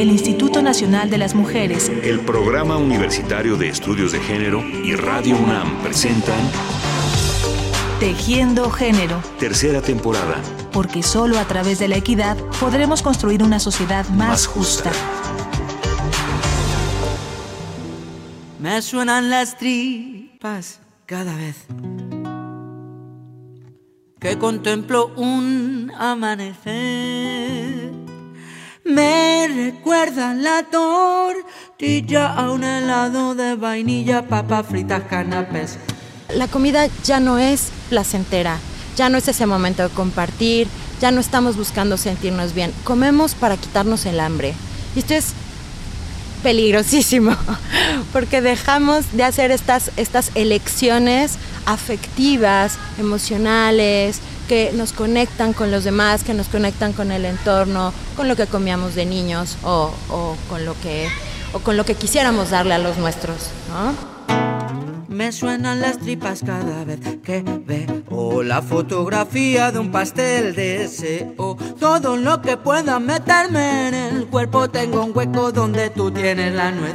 el Instituto Nacional de las Mujeres, el Programa Universitario de Estudios de Género y Radio UNAM presentan Tejiendo Género. Tercera temporada. Porque solo a través de la equidad podremos construir una sociedad más, justa. Me suenan las tripas cada vez que contemplo un amanecer. Me recuerda la tortilla a un helado de vainilla, papas fritas, canapés. La comida ya no es placentera, ya no es ese momento de compartir, ya no estamos buscando sentirnos bien. Comemos para quitarnos el hambre. Y esto es peligrosísimo, porque dejamos de hacer estas, estas elecciones afectivas, emocionales, que nos conectan con los demás, que nos conectan con el entorno, con lo que comíamos de niños o, con, lo que, o con lo que quisiéramos darle a los nuestros. Me suenan las tripas cada vez que veo la fotografía de un pastel deseo todo lo que pueda meterme en el cuerpo. Tengo un hueco donde tú tienes la nuez.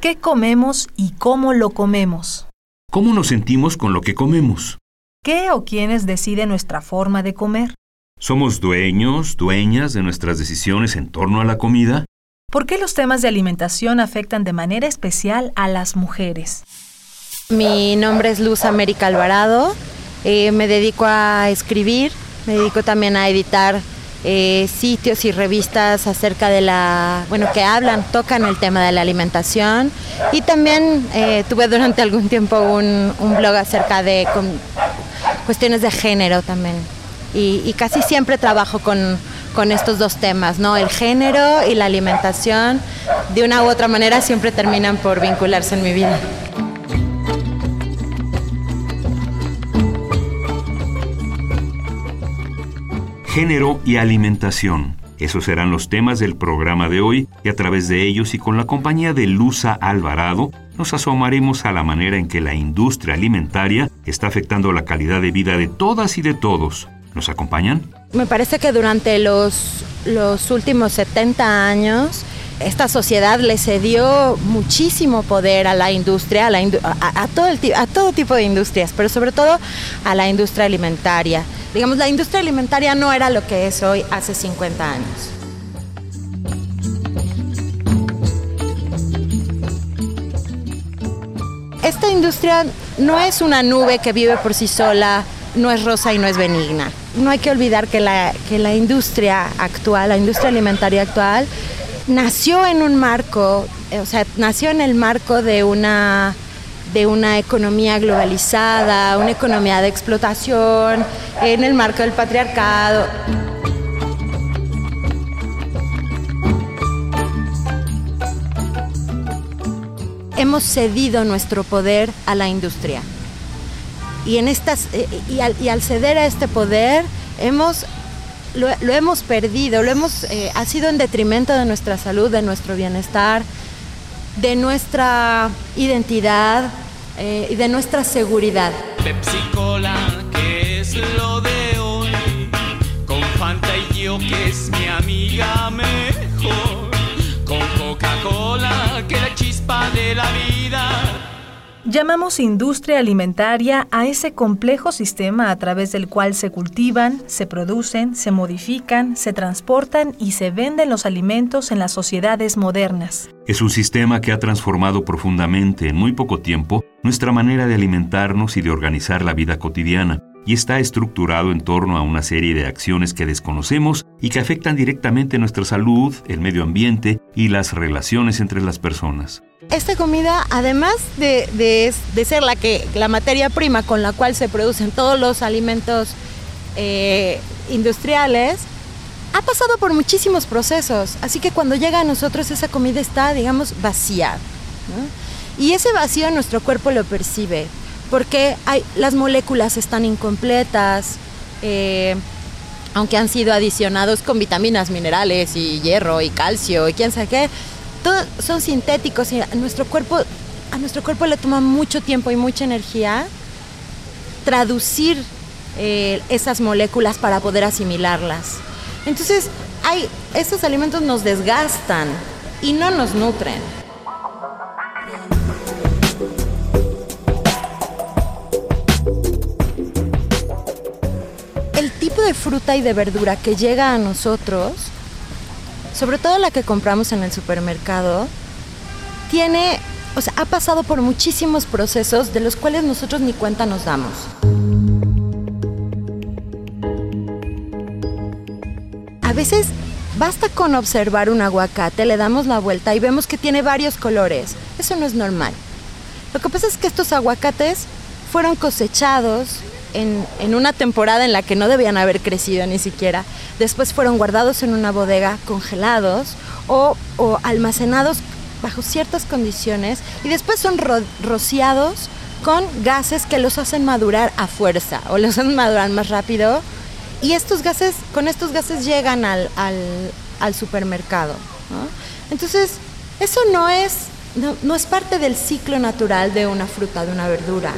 ¿Qué comemos y cómo lo comemos? ¿Cómo nos sentimos con lo que comemos? ¿Qué o quiénes deciden nuestra forma de comer? ¿Somos dueños, dueñas de nuestras decisiones en torno a la comida? ¿Por qué los temas de alimentación afectan de manera especial a las mujeres? Mi nombre es Luz América Alvarado, eh, me dedico a escribir, me dedico también a editar eh, sitios y revistas acerca de la, bueno, que hablan, tocan el tema de la alimentación y también eh, tuve durante algún tiempo un, blog acerca de cuestiones de género también y, casi siempre trabajo con, con, estos dos temas, ¿no? El género y la alimentación de una u otra manera siempre terminan por vincularse en mi vida. género y alimentación. Esos serán los temas del programa de hoy y a través de ellos y con la compañía de Luza Alvarado nos asomaremos a la manera en que la industria alimentaria está afectando la calidad de vida de todas y de todos. ¿Nos acompañan? Me parece que durante los, los últimos 70 años esta sociedad le cedió muchísimo poder a la industria, a, todo a todo tipo de industrias, pero sobre todo a la industria alimentaria. Digamos, la industria alimentaria no era lo que es hoy hace 50 años. Esta industria no es una nube que vive por sí sola, no es rosa y no es benigna. No hay que olvidar que la, que la industria actual, la industria alimentaria actual, nació en un marco, o sea, nació en el marco de una de una economía globalizada, una economía de explotación, en el marco del patriarcado. Hemos cedido nuestro poder a la industria. Y, en estas, eh, y, al, ceder a este poder, hemos lo, hemos perdido, lo hemos, eh, ha sido en detrimento de nuestra salud, de nuestro bienestar, de nuestra identidad eh, y de nuestra seguridad. Pepsi Cola, que es lo de hoy, con Fanta y yo, que es mi amiga mejor, con Coca-Cola, que la chispa de la vida Llamamos industria alimentaria a ese complejo sistema a través del cual se cultivan, se producen, se modifican, se transportan y se venden los alimentos en las sociedades modernas. Es un sistema que ha transformado profundamente en muy poco tiempo nuestra manera de alimentarnos y de organizar la vida cotidiana y está estructurado en torno a una serie de acciones que desconocemos y que afectan directamente nuestra salud, el medio ambiente y las relaciones entre las personas esta comida, además de, ser la, que, la materia prima con la cual se producen todos los alimentos eh, industriales, ha pasado por muchísimos procesos. Así que cuando llega a nosotros esa comida está, digamos, vacía. Y ese vacío nuestro cuerpo lo percibe, porque las moléculas están incompletas, eh, aunque han sido adicionados con vitaminas, minerales y hierro y calcio y quién sabe qué todos son sintéticos y a nuestro cuerpo, a nuestro cuerpo le toma mucho tiempo y mucha energía traducir eh, esas moléculas para poder asimilarlas. Entonces, estos alimentos nos desgastan y no nos nutren. El tipo de fruta y de verdura que llega a nosotros, sobre todo la que compramos en el supermercado, tiene, o sea, ha pasado por muchísimos procesos de los cuales nosotros ni cuenta nos damos. A veces basta con observar un aguacate, le damos la vuelta y vemos que tiene varios colores. Eso no es normal. Lo que pasa es que estos aguacates fueron cosechados en, una temporada en la que no debían haber crecido ni siquiera. Después fueron guardados en una bodega, congelados o, almacenados bajo ciertas condiciones y después son ro rociados con gases que los hacen madurar a fuerza o los hacen madurar más rápido y estos gases, con estos gases llegan al, supermercado. Entonces, eso no es, no, no es parte del ciclo natural de una fruta, de una verdura.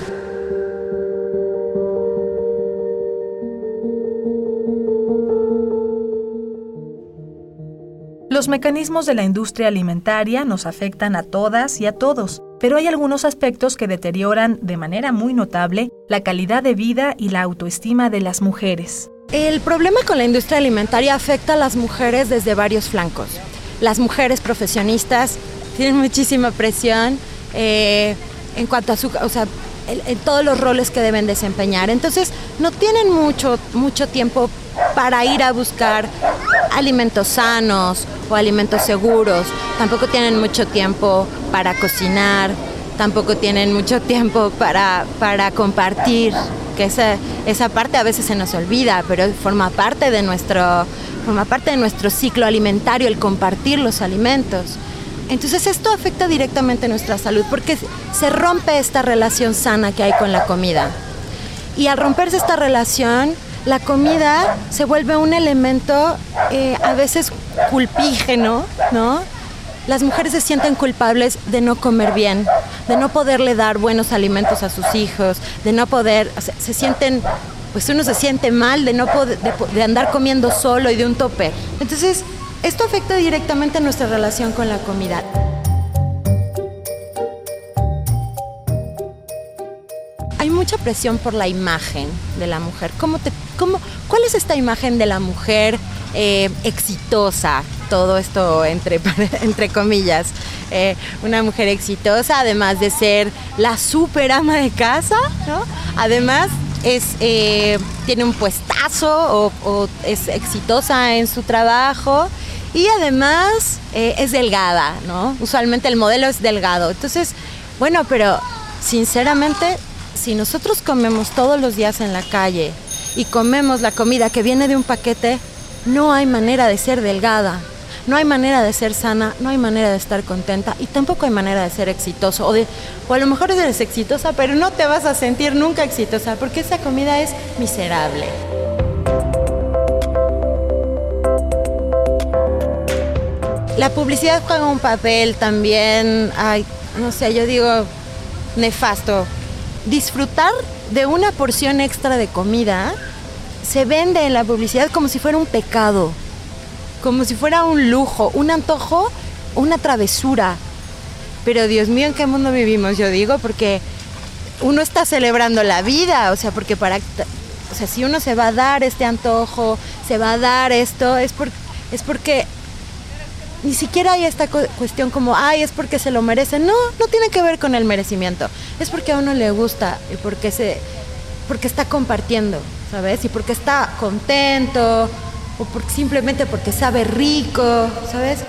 Los mecanismos de la industria alimentaria nos afectan a todas y a todos, pero hay algunos aspectos que deterioran de manera muy notable la calidad de vida y la autoestima de las mujeres. El problema con la industria alimentaria afecta a las mujeres desde varios flancos. Las mujeres profesionistas tienen muchísima presión eh, en cuanto a su, o sea, en, en todos los roles que deben desempeñar. Entonces, no tienen mucho, mucho tiempo para ir a buscar alimentos sanos o alimentos seguros. Tampoco tienen mucho tiempo para cocinar, tampoco tienen mucho tiempo para, para compartir, que esa, esa parte a veces se nos olvida, pero forma parte de nuestro, forma parte de nuestro ciclo alimentario, el compartir los alimentos. Entonces esto afecta directamente nuestra salud porque se rompe esta relación sana que hay con la comida. Y al romperse esta relación, la comida se vuelve un elemento eh, a veces culpígeno, ¿no? Las mujeres se sienten culpables de no comer bien, de no poderle dar buenos alimentos a sus hijos, de no poder, se sienten, pues uno se siente mal de no poder, de, de andar comiendo solo y de un tope. Entonces, esto afecta directamente nuestra relación con la comida. Hay mucha presión por la imagen de la mujer. ¿Cómo te, cómo, ¿Cuál es esta imagen de la mujer eh, exitosa? Todo esto entre, entre comillas. Eh, una mujer exitosa, además de ser la super ama de casa, ¿no? Además es, eh, tiene un puestazo o, o, es exitosa en su trabajo y además eh, es delgada, ¿no? Usualmente el modelo es delgado. Entonces, bueno, pero sinceramente, si nosotros comemos todos los días en la calle y comemos la comida que viene de un paquete, no hay manera de ser delgada. No hay manera de ser sana, no hay manera de estar contenta y tampoco hay manera de ser exitoso. O, de, o a lo mejor eres exitosa, pero no te vas a sentir nunca exitosa porque esa comida es miserable. La publicidad juega un papel también, no sé, yo digo nefasto. Disfrutar de una porción extra de comida se vende en la publicidad como si fuera un pecado, como si fuera un lujo, un antojo, una travesura. Pero Dios mío, ¿en qué mundo vivimos? Yo digo, porque uno está celebrando la vida, o sea, porque para, o sea, si uno se va a dar este antojo, se va a dar esto, es, por, es porque ni siquiera hay esta cuestión como, ay, es porque se lo merece. No, no tiene que ver con el merecimiento. Es porque a uno le gusta y porque, se, porque está compartiendo, ¿sabes? Y porque está contento o porque, simplemente porque sabe rico, ¿sabes?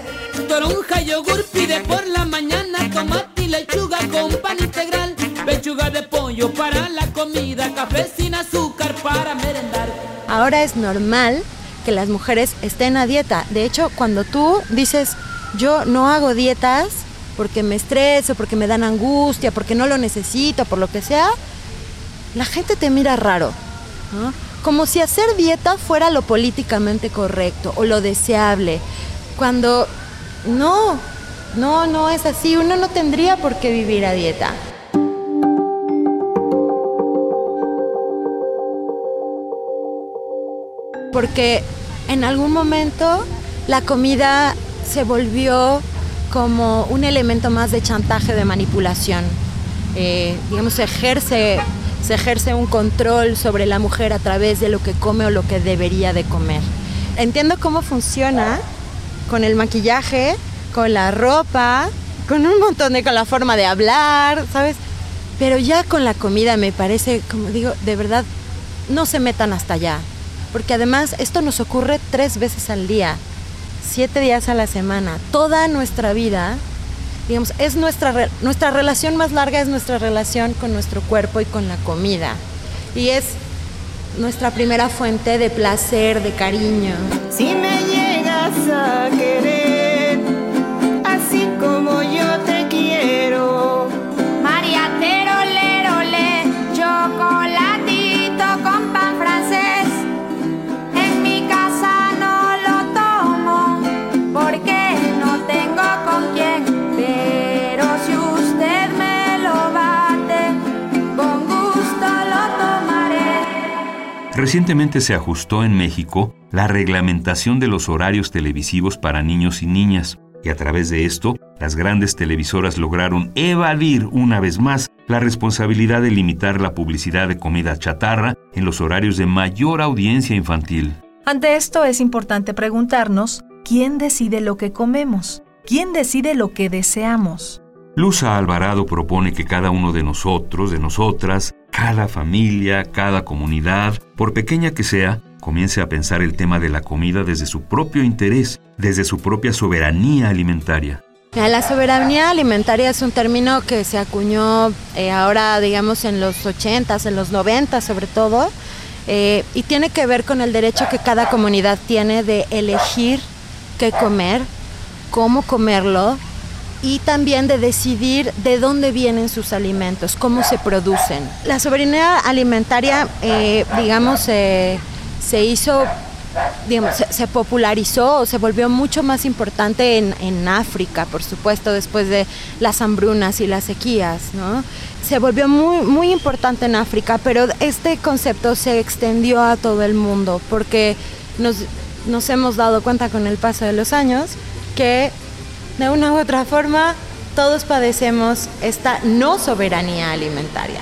Toronja, yogur, pide por la mañana tomate y lechuga con pan integral, pechuga de pollo para la comida, café sin azúcar para merendar. Ahora es normal que las mujeres estén a dieta. De hecho, cuando tú dices, yo no hago dietas porque me estreso, porque me dan angustia, porque no lo necesito, por lo que sea, la gente te mira raro. Como si hacer dieta fuera lo políticamente correcto o lo deseable. Cuando no, no, no es así. Uno no tendría por qué vivir a dieta. Porque en algún momento la comida se volvió como un elemento más de chantaje, de manipulación. Eh, digamos, se ejerce, se ejerce un control sobre la mujer a través de lo que come o lo que debería de comer. Entiendo cómo funciona con el maquillaje, con la ropa, con un montón de, con la forma de hablar, ¿sabes? Pero ya con la comida me parece, como digo, de verdad, no se metan hasta allá. Porque además esto nos ocurre tres veces al día, siete días a la semana. Toda nuestra vida, digamos, es nuestra, nuestra relación más larga, es nuestra relación con nuestro cuerpo y con la comida. Y es nuestra primera fuente de placer, de cariño. Si me llegas a querer, así como yo te quiero. Recientemente se ajustó en México la reglamentación de los horarios televisivos para niños y niñas, y a través de esto, las grandes televisoras lograron evadir una vez más la responsabilidad de limitar la publicidad de comida chatarra en los horarios de mayor audiencia infantil. Ante esto es importante preguntarnos, ¿quién decide lo que comemos? ¿Quién decide lo que deseamos? Luza Alvarado propone que cada uno de nosotros, de nosotras, cada familia, cada comunidad, por pequeña que sea, comience a pensar el tema de la comida desde su propio interés, desde su propia soberanía alimentaria. La soberanía alimentaria es un término que se acuñó eh, ahora, digamos, en los 80s, en los 90 sobre todo, eh, y tiene que ver con el derecho que cada comunidad tiene de elegir qué comer, cómo comerlo y también de decidir de dónde vienen sus alimentos, cómo se producen. La soberanía alimentaria, eh, digamos, se hizo, se, popularizó se volvió mucho más importante en, en África, por supuesto, después de las hambrunas y las sequías, ¿no? Se volvió muy, muy importante en África, pero este concepto se extendió a todo el mundo porque nos, nos hemos dado cuenta con el paso de los años que de una u otra forma todos padecemos esta no soberanía alimentaria.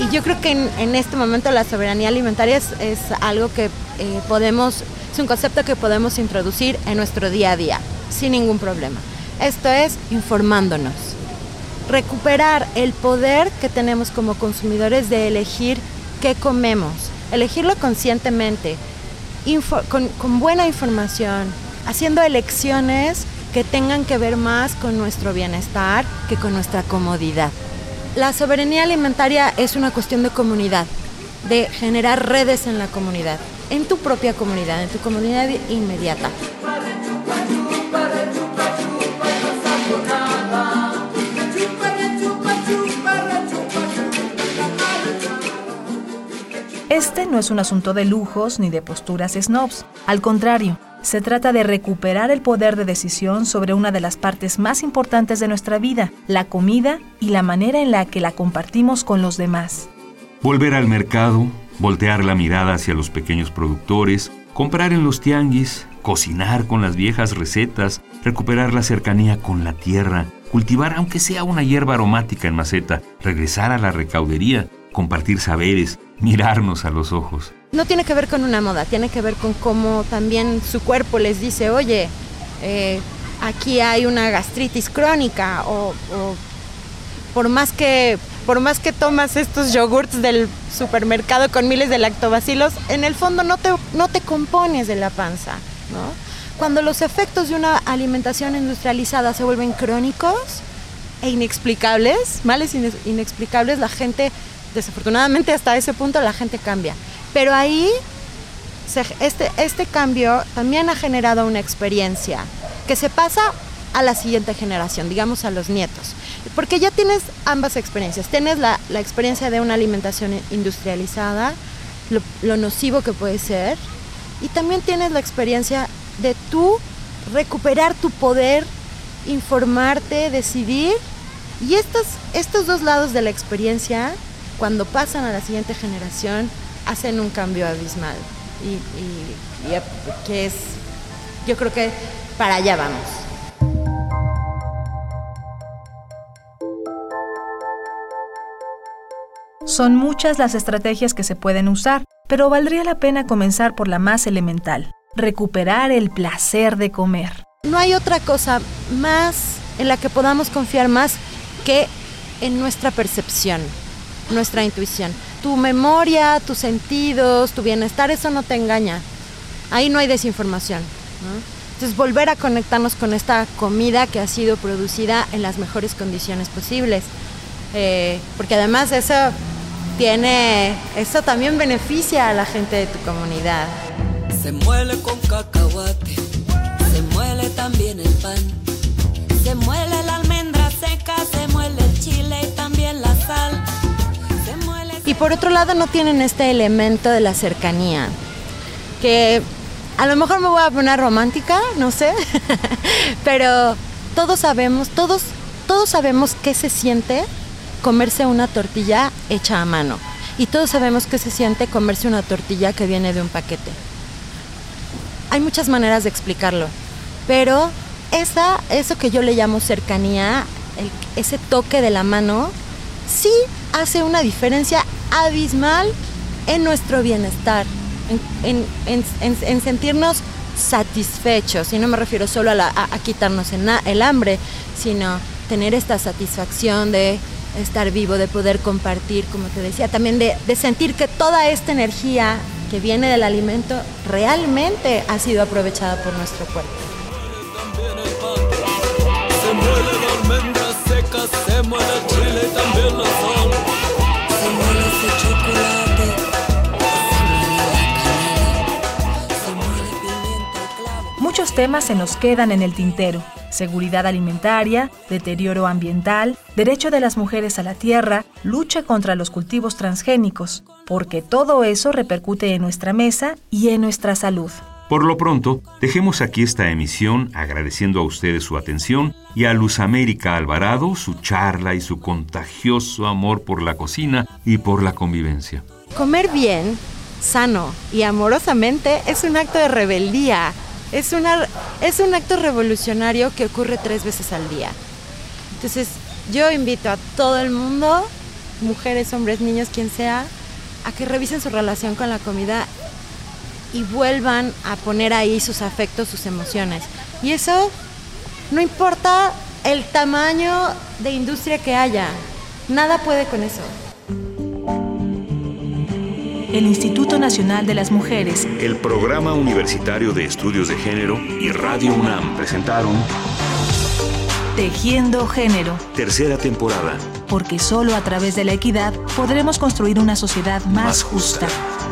Y yo creo que en, este momento la soberanía alimentaria es, es algo que eh, podemos, es un concepto que podemos introducir en nuestro día a día, sin ningún problema. Esto es informándonos. Recuperar el poder que tenemos como consumidores de elegir qué comemos, elegirlo conscientemente, con buena información, haciendo elecciones que tengan que ver más con nuestro bienestar que con nuestra comodidad. La soberanía alimentaria es una cuestión de comunidad, de generar redes en la comunidad, en tu propia comunidad, en tu comunidad inmediata. Este no es un asunto de lujos ni de posturas snobs. Al contrario, se trata de recuperar el poder de decisión sobre una de las partes más importantes de nuestra vida, la comida y la manera en la que la compartimos con los demás. Volver al mercado, voltear la mirada hacia los pequeños productores, comprar en los tianguis, cocinar con las viejas recetas, recuperar la cercanía con la tierra, cultivar aunque sea una hierba aromática en maceta, regresar a la recaudería, compartir saberes, mirarnos a los ojos. No tiene que ver con una moda, tiene que ver con cómo también su cuerpo les dice, oye, eh, aquí hay una gastritis crónica o, por más que por más que tomas estos yogurts del supermercado con miles de lactobacilos, en el fondo no te, no te compones de la panza, ¿no? Cuando los efectos de una alimentación industrializada se vuelven crónicos e inexplicables, males ine- inexplicables, la gente, desafortunadamente hasta ese punto la gente cambia. Pero ahí este, este cambio también ha generado una experiencia que se pasa a la siguiente generación, digamos a los nietos. Porque ya tienes ambas experiencias. Tienes la, la experiencia de una alimentación industrializada, lo, lo nocivo que puede ser, y también tienes la experiencia de tú recuperar tu poder informarte, decidir. Y estos, estos dos lados de la experiencia, cuando pasan a la siguiente generación, hacen un cambio abismal. Y, y- y que es, yo creo que para allá vamos. Son muchas las estrategias que se pueden usar, pero valdría la pena comenzar por la más elemental, recuperar el placer de comer. No hay otra cosa más en la que podamos confiar más que en nuestra percepción, nuestra intuición. Tu memoria, tus sentidos, tu bienestar, eso no te engaña. Ahí no hay desinformación. Entonces volver a conectarnos con esta comida que ha sido producida en las mejores condiciones posibles. Eh, porque además eso tiene, eso también beneficia a la gente de tu comunidad. Se muele con cacahuate, se muele también el pan. Se muele Por otro lado no tienen este elemento de la cercanía, que a lo mejor me voy a poner romántica, no sé, pero todos sabemos, todos, todos sabemos qué se siente comerse una tortilla hecha a mano. Y todos sabemos qué se siente comerse una tortilla que viene de un paquete. Hay muchas maneras de explicarlo, pero esa, eso que yo le llamo cercanía, ese toque de la mano, sí hace una diferencia abismal en nuestro bienestar, en, en- en- en- en sentirnos satisfechos. Y no me refiero solo a, quitarnos el, hambre, sino tener esta satisfacción de estar vivo, de poder compartir, como te decía, también de, sentir que toda esta energía que viene del alimento realmente ha sido aprovechada por nuestro cuerpo. Se la chile también la. Muchos temas se nos quedan en el tintero. Seguridad alimentaria, deterioro ambiental, derecho de las mujeres a la tierra, lucha contra los cultivos transgénicos, porque todo eso repercute en nuestra mesa y en nuestra salud. Por lo pronto, dejemos aquí esta emisión agradeciendo a ustedes su atención y a Luz América Alvarado su charla y su contagioso amor por la cocina y por la convivencia. Comer bien, sano y amorosamente es un acto de rebeldía. Es, una, es un acto revolucionario que ocurre tres veces al día. Entonces, yo invito a todo el mundo, mujeres, hombres, niños, quien sea, a que revisen su relación con la comida y vuelvan a poner ahí sus afectos, sus emociones. Y eso no importa el tamaño de industria que haya, nada puede con eso. El Instituto Nacional de las Mujeres El Programa Universitario de Estudios de Género y Radio UNAM presentaron Tejiendo Género, tercera temporada. porque solo a través de la equidad podremos construir una sociedad más, Más justa. justa.